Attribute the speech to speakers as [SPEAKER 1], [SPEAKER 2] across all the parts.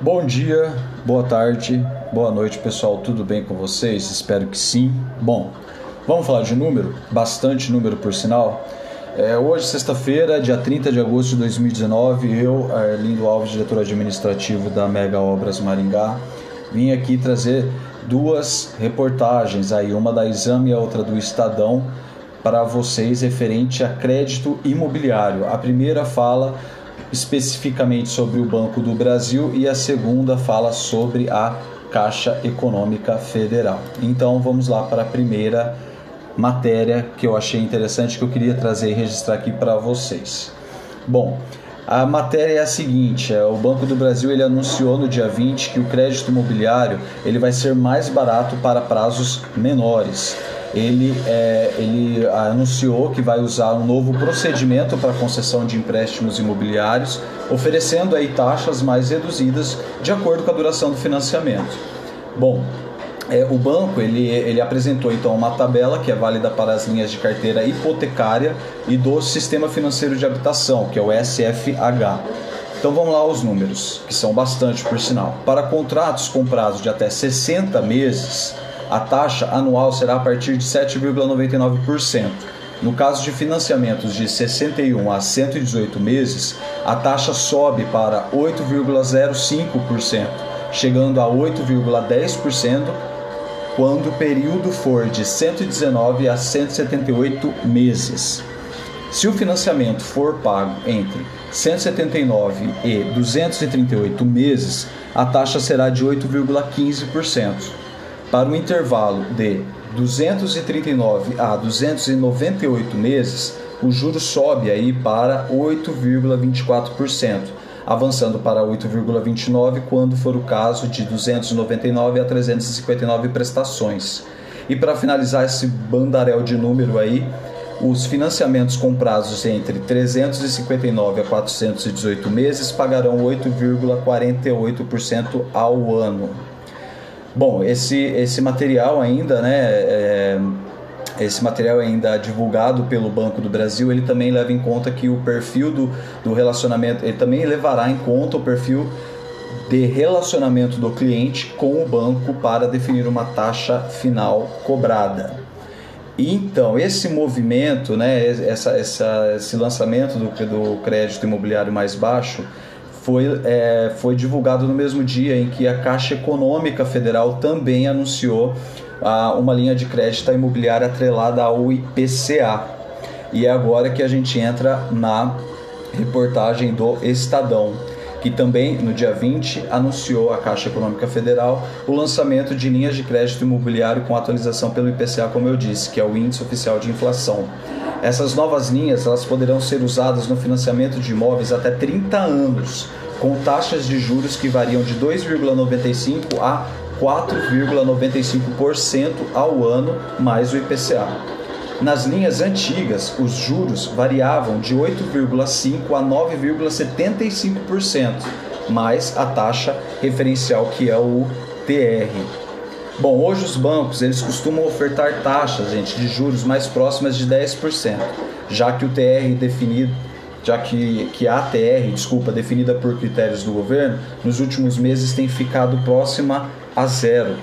[SPEAKER 1] Bom dia, boa tarde, boa noite, pessoal. Tudo bem com vocês? Espero que sim. Bom, vamos falar de número? Bastante número, por sinal. É, hoje, sexta-feira, dia 30 de agosto de 2019, eu, Arlindo Alves, diretor administrativo da Mega Obras Maringá, vim aqui trazer duas reportagens, aí uma da Exame e a outra do Estadão, para vocês referente a crédito imobiliário. A primeira fala especificamente sobre o Banco do Brasil e a segunda fala sobre a Caixa Econômica Federal. Então vamos lá para a primeira matéria que eu achei interessante que eu queria trazer e registrar aqui para vocês. Bom, a matéria é a seguinte: é, o Banco do Brasil ele anunciou no dia 20 que o crédito imobiliário ele vai ser mais barato para prazos menores ele, é, ele anunciou que vai usar um novo procedimento para concessão de empréstimos imobiliários, oferecendo aí taxas mais reduzidas de acordo com a duração do financiamento. Bom, é, o banco ele, ele apresentou então uma tabela que é válida para as linhas de carteira hipotecária e do Sistema Financeiro de Habitação, que é o SFH. Então vamos lá os números, que são bastante por sinal. Para contratos com prazo de até 60 meses, a taxa anual será a partir de 7,99%. No caso de financiamentos de 61 a 118 meses, a taxa sobe para 8,05%, chegando a 8,10% quando o período for de 119 a 178 meses. Se o financiamento for pago entre 179 e 238 meses, a taxa será de 8,15%. Para o intervalo de 239 a 298 meses, o juro sobe aí para 8,24%, avançando para 8,29 quando for o caso de 299 a 359 prestações. E para finalizar esse bandaréu de número aí, os financiamentos com prazos entre 359 a 418 meses pagarão 8,48% ao ano. Bom, esse, esse material ainda, né, é, esse material ainda divulgado pelo Banco do Brasil, ele também leva em conta que o perfil do, do relacionamento, ele também levará em conta o perfil de relacionamento do cliente com o banco para definir uma taxa final cobrada. Então, esse movimento, né, essa, essa, esse lançamento do, do crédito imobiliário mais baixo, foi, é, foi divulgado no mesmo dia em que a Caixa Econômica Federal também anunciou ah, uma linha de crédito imobiliária atrelada ao IPCA. E é agora que a gente entra na reportagem do Estadão, que também no dia 20 anunciou a Caixa Econômica Federal o lançamento de linhas de crédito imobiliário com atualização pelo IPCA, como eu disse, que é o índice oficial de inflação. Essas novas linhas elas poderão ser usadas no financiamento de imóveis até 30 anos, com taxas de juros que variam de 2,95 a 4,95% ao ano mais o IPCA. Nas linhas antigas, os juros variavam de 8,5 a 9,75%, mais a taxa referencial que é o TR. Bom, hoje os bancos eles costumam ofertar taxas, gente, de juros mais próximas de 10%, já que o TR definido, já que, que a ATR, desculpa, definida por critérios do governo, nos últimos meses tem ficado próxima a zero.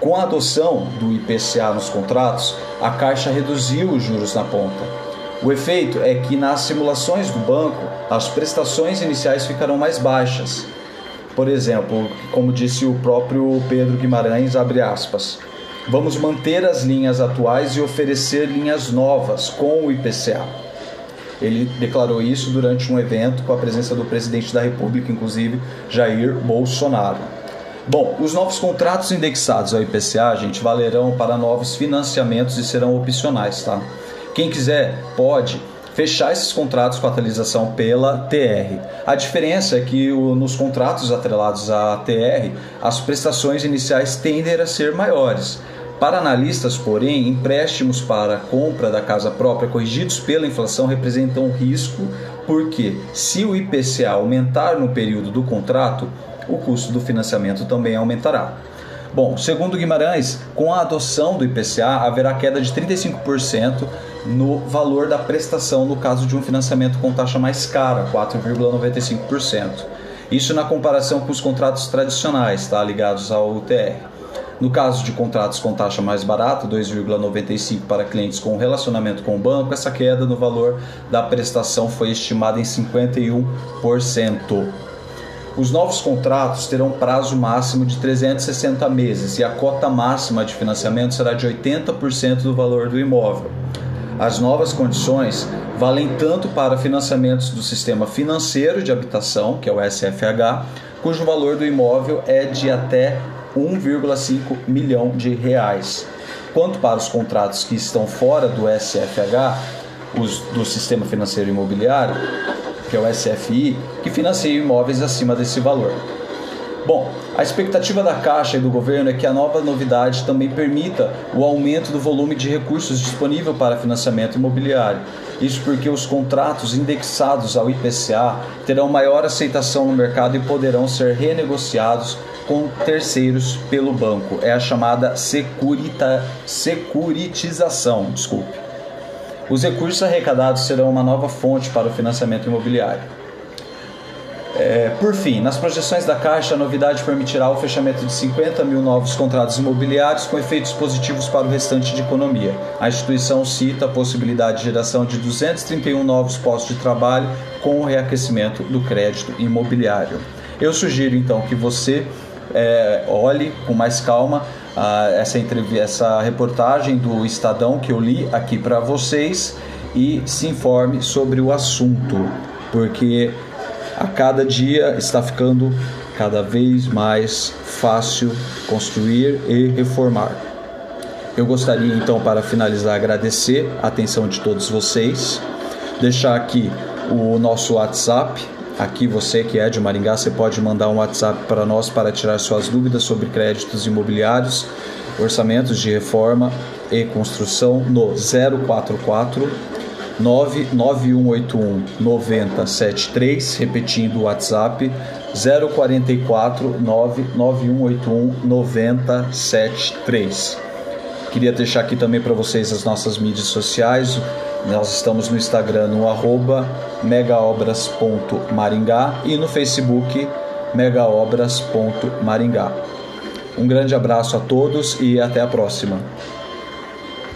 [SPEAKER 1] Com a adoção do IPCA nos contratos, a Caixa reduziu os juros na ponta. O efeito é que nas simulações do banco, as prestações iniciais ficarão mais baixas, por exemplo, como disse o próprio Pedro Guimarães, abre aspas, vamos manter as linhas atuais e oferecer linhas novas com o IPCA. Ele declarou isso durante um evento com a presença do presidente da República, inclusive Jair Bolsonaro. Bom, os novos contratos indexados ao IPCA, gente, valerão para novos financiamentos e serão opcionais, tá? Quem quiser pode fechar esses contratos com atualização pela TR. A diferença é que nos contratos atrelados à TR, as prestações iniciais tendem a ser maiores. Para analistas, porém, empréstimos para a compra da casa própria corrigidos pela inflação representam um risco, porque se o IPCA aumentar no período do contrato, o custo do financiamento também aumentará. Bom, segundo Guimarães, com a adoção do IPCA haverá queda de 35% no valor da prestação no caso de um financiamento com taxa mais cara, 4,95%. Isso na comparação com os contratos tradicionais, tá, ligados ao UTR. No caso de contratos com taxa mais barata, 2,95 para clientes com relacionamento com o banco, essa queda no valor da prestação foi estimada em 51%. Os novos contratos terão prazo máximo de 360 meses e a cota máxima de financiamento será de 80% do valor do imóvel. As novas condições valem tanto para financiamentos do sistema financeiro de habitação, que é o SFH, cujo valor do imóvel é de até 1,5 milhão de reais, quanto para os contratos que estão fora do SFH, os do sistema financeiro imobiliário, que é o SFI, que financia imóveis acima desse valor. Bom, a expectativa da Caixa e do governo é que a nova novidade também permita o aumento do volume de recursos disponível para financiamento imobiliário. Isso porque os contratos indexados ao IPCA terão maior aceitação no mercado e poderão ser renegociados com terceiros pelo banco. É a chamada securita, securitização. Desculpe. Os recursos arrecadados serão uma nova fonte para o financiamento imobiliário. É, por fim, nas projeções da Caixa, a novidade permitirá o fechamento de 50 mil novos contratos imobiliários com efeitos positivos para o restante de economia. A instituição cita a possibilidade de geração de 231 novos postos de trabalho com o reaquecimento do crédito imobiliário. Eu sugiro então que você é, olhe com mais calma ah, essa, essa reportagem do Estadão que eu li aqui para vocês e se informe sobre o assunto, porque a cada dia está ficando cada vez mais fácil construir e reformar. Eu gostaria então, para finalizar, agradecer a atenção de todos vocês, deixar aqui o nosso WhatsApp. Aqui você que é de Maringá, você pode mandar um WhatsApp para nós para tirar suas dúvidas sobre créditos imobiliários, orçamentos de reforma e construção no 044 99181 9073, repetindo o WhatsApp 044 99181 9073. Queria deixar aqui também para vocês as nossas mídias sociais. Nós estamos no Instagram no arroba megaobras.maringá e no Facebook megaobras.maringá. Um grande abraço a todos e até a próxima.